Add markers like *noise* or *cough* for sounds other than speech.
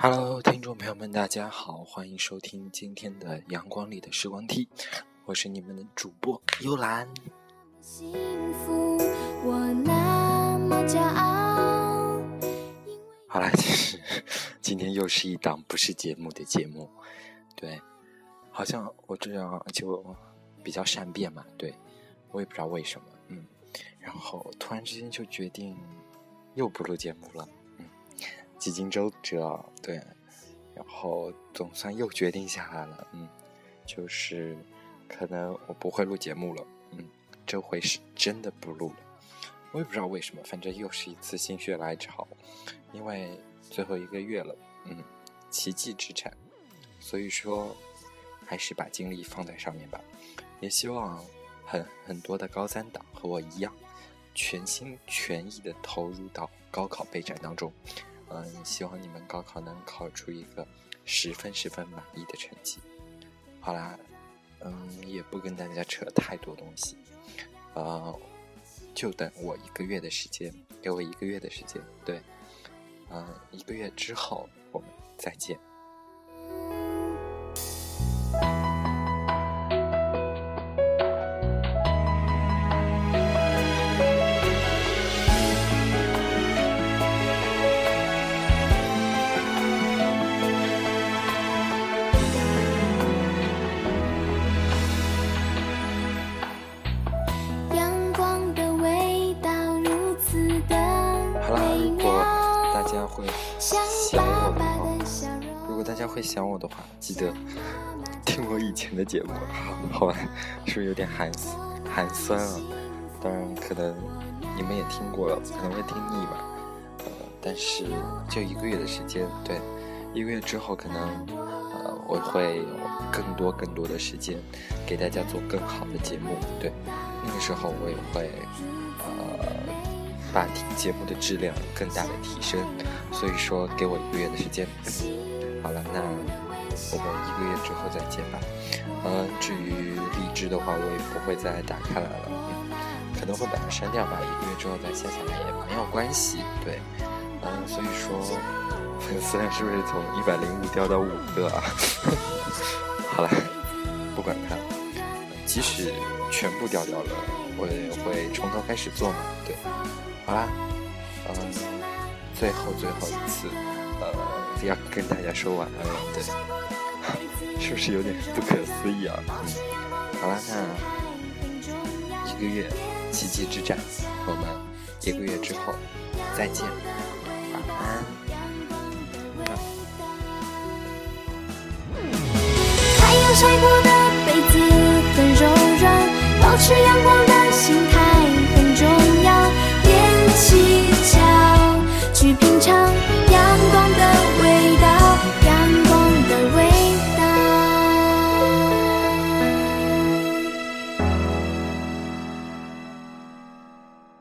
Hello，听众朋友们，大家好，欢迎收听今天的阳光里的时光梯，我是你们的主播幽兰。好啦，其实 *laughs* 今天又是一档不是节目的节目，对，好像我这样就比较善变嘛，对我也不知道为什么，嗯，然后突然之间就决定又不录节目了。几经周折，对，然后总算又决定下来了，嗯，就是可能我不会录节目了，嗯，这回是真的不录了，我也不知道为什么，反正又是一次心血来潮，因为最后一个月了，嗯，奇迹之产，所以说还是把精力放在上面吧，也希望很很多的高三党和我一样，全心全意的投入到高考备战当中。嗯，希望你们高考能考出一个十分十分满意的成绩。好啦，嗯，也不跟大家扯太多东西，呃，就等我一个月的时间，给我一个月的时间，对，嗯，一个月之后我们再见。大家会想我的话，记得听我以前的节目，好吧？是不是有点寒寒酸啊？当然，可能你们也听过了，可能会听腻吧。呃，但是就一个月的时间，对，一个月之后，可能呃，我会有更多更多的时间给大家做更好的节目。对，那个时候我也会呃，把节目的质量更大的提升。所以说，给我一个月的时间。好了，那我们一个月之后再见吧。嗯，至于荔枝的话，我也不会再打开来了，可能会把它删掉吧。一个月之后再下下来也没有关系。对，嗯，所以说粉丝量是不是从一百零五掉到五个啊？*laughs* 好了，不管它，即使全部掉掉了，我也会从头开始做嘛。对，好啦，嗯，最后最后一次。呃，要跟大家说晚安了，对，*laughs* 是不是有点不可思议啊？嗯，好啦，那一个月奇迹之战，我们一个月之后再见，晚安。太阳晒过是阳光